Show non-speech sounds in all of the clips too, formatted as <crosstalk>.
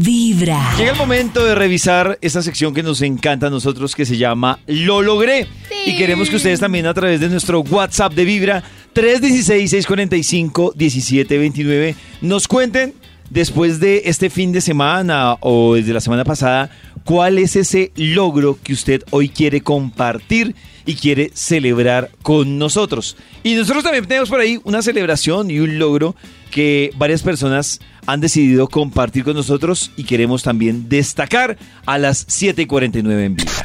Vibra. Llega el momento de revisar esta sección que nos encanta a nosotros que se llama Lo logré. Y queremos que ustedes también a través de nuestro WhatsApp de Vibra 316-645-1729 nos cuenten después de este fin de semana o desde la semana pasada cuál es ese logro que usted hoy quiere compartir y quiere celebrar con nosotros. Y nosotros también tenemos por ahí una celebración y un logro que varias personas han decidido compartir con nosotros y queremos también destacar a las 7:49 en Vibra.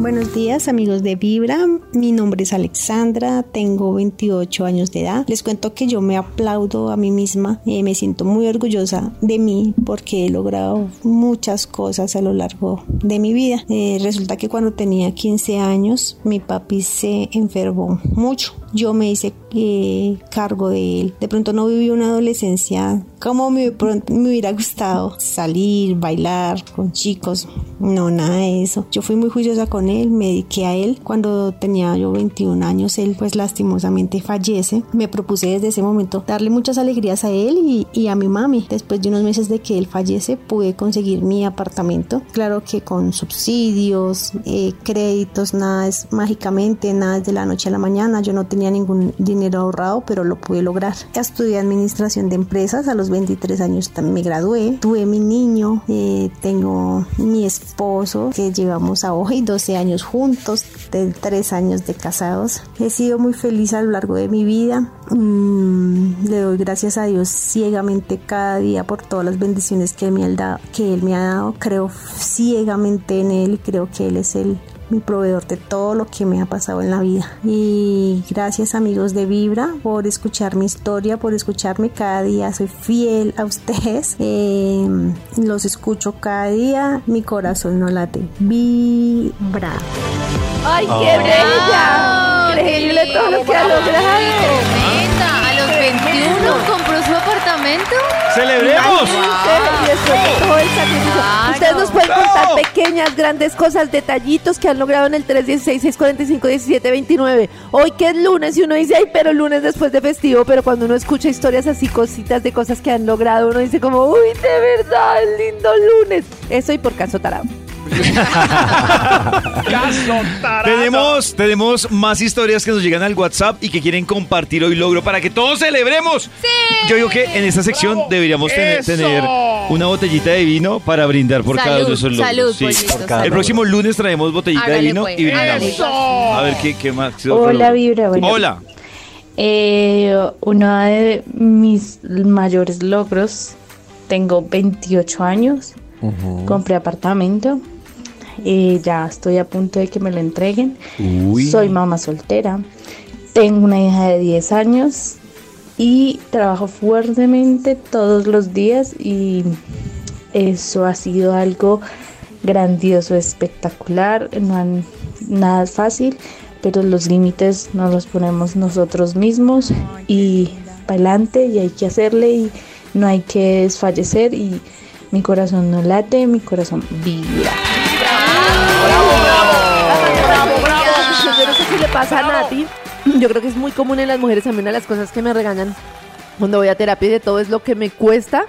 Buenos días amigos de Vibra, mi nombre es Alexandra, tengo 28 años de edad. Les cuento que yo me aplaudo a mí misma y me siento muy orgullosa de mí porque he logrado muchas cosas a lo largo de mi vida. Eh, resulta que cuando tenía 15 años mi papi se enfermó mucho. Yo me hice eh, cargo de él. De pronto no viví una adolescencia como me, me hubiera gustado salir, bailar con chicos. No, nada de eso. Yo fui muy juiciosa con él, me dediqué a él. Cuando tenía yo 21 años, él pues lastimosamente fallece. Me propuse desde ese momento darle muchas alegrías a él y, y a mi mami. Después de unos meses de que él fallece, pude conseguir mi apartamento. Claro que con subsidios, eh, créditos, nada es mágicamente, nada es de la noche a la mañana. Yo no tenía ningún dinero ahorrado, pero lo pude lograr. Estudié administración de empresas. A los 23 años me gradué. Tuve mi niño. Eh, tengo mi esposo que llevamos a hoy 12 años juntos, de 3 años de casados. He sido muy feliz a lo largo de mi vida. Mm, le doy gracias a Dios ciegamente cada día por todas las bendiciones que, me ha dado, que Él me ha dado. Creo ciegamente en Él y creo que Él es el mi proveedor de todo lo que me ha pasado en la vida. Y gracias amigos de Vibra por escuchar mi historia, por escucharme cada día. Soy fiel a ustedes. <laughs> Eh, los escucho cada día. Mi corazón no late. Vibra. ¡Ay, qué bella! Increíble todo lo que ha logrado. A los 21 apartamento. ¡Celebremos! Todo el sacrificio. Claro. Ustedes nos pueden contar pequeñas, grandes cosas, detallitos que han logrado en el 316-645-1729. Hoy que es lunes y uno dice, ay, pero lunes después de festivo, pero cuando uno escucha historias así, cositas de cosas que han logrado, uno dice como, uy, de verdad, lindo lunes. Eso y por caso tarado. <laughs> Tenemos, tenemos más historias que nos llegan al WhatsApp y que quieren compartir hoy logro para que todos celebremos. Yo digo que en esta sección deberíamos tener, tener una botellita de vino para brindar por cada uno de esos logros. salud, Sí. pollito, El salud. próximo lunes traemos botellita de vino pues, y brindamos. A ver qué, qué más. Hola, Vibra. Bueno, Hola. eh, uno de mis mayores logros, tengo 28 años, compré apartamento, eh, ya estoy a punto de que me lo entreguen. Soy mamá soltera, tengo una hija de 10 años y trabajo fuertemente todos los días y eso ha sido algo grandioso, espectacular, no han- nada fácil, pero los límites nos los ponemos nosotros mismos y para adelante y hay que hacerle y no hay que desfallecer y mi corazón no late, mi corazón vibra. Bravo, bravo. Yo no sé si le pasa a Nati. Yo creo que es muy común en las mujeres. También una de las cosas que me regañan cuando voy a terapia y de todo es lo que me cuesta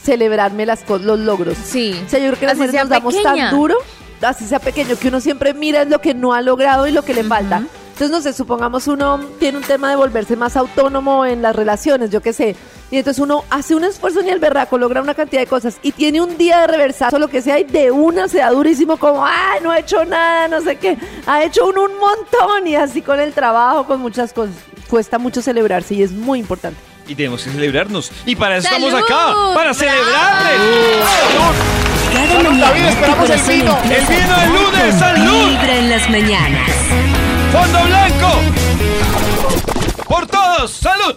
celebrarme las los logros. Sí. O sea, yo creo que las Así mujeres nos damos pequeña. tan duro, así sea pequeño, que uno siempre mira es lo que no ha logrado y lo que le falta. Entonces, no sé, supongamos uno tiene un tema de volverse más autónomo en las relaciones, yo qué sé. Y entonces uno hace un esfuerzo ni el berraco, logra una cantidad de cosas y tiene un día de reversazo, lo que sea, y de una se da durísimo como, ay, no ha hecho nada, no sé qué. Ha hecho uno un montón y así con el trabajo, con muchas cosas. Cuesta mucho celebrarse y es muy importante. Y tenemos que celebrarnos. Y para eso ¡Salud! estamos acá. Para ¡Bravo! celebrarle. ¡Salud! Cada mañana tu esperamos el vino. El vino del lunes, salud. Vibra en las mañanas. ¡Fondo blanco! ¡Por todos! ¡Salud!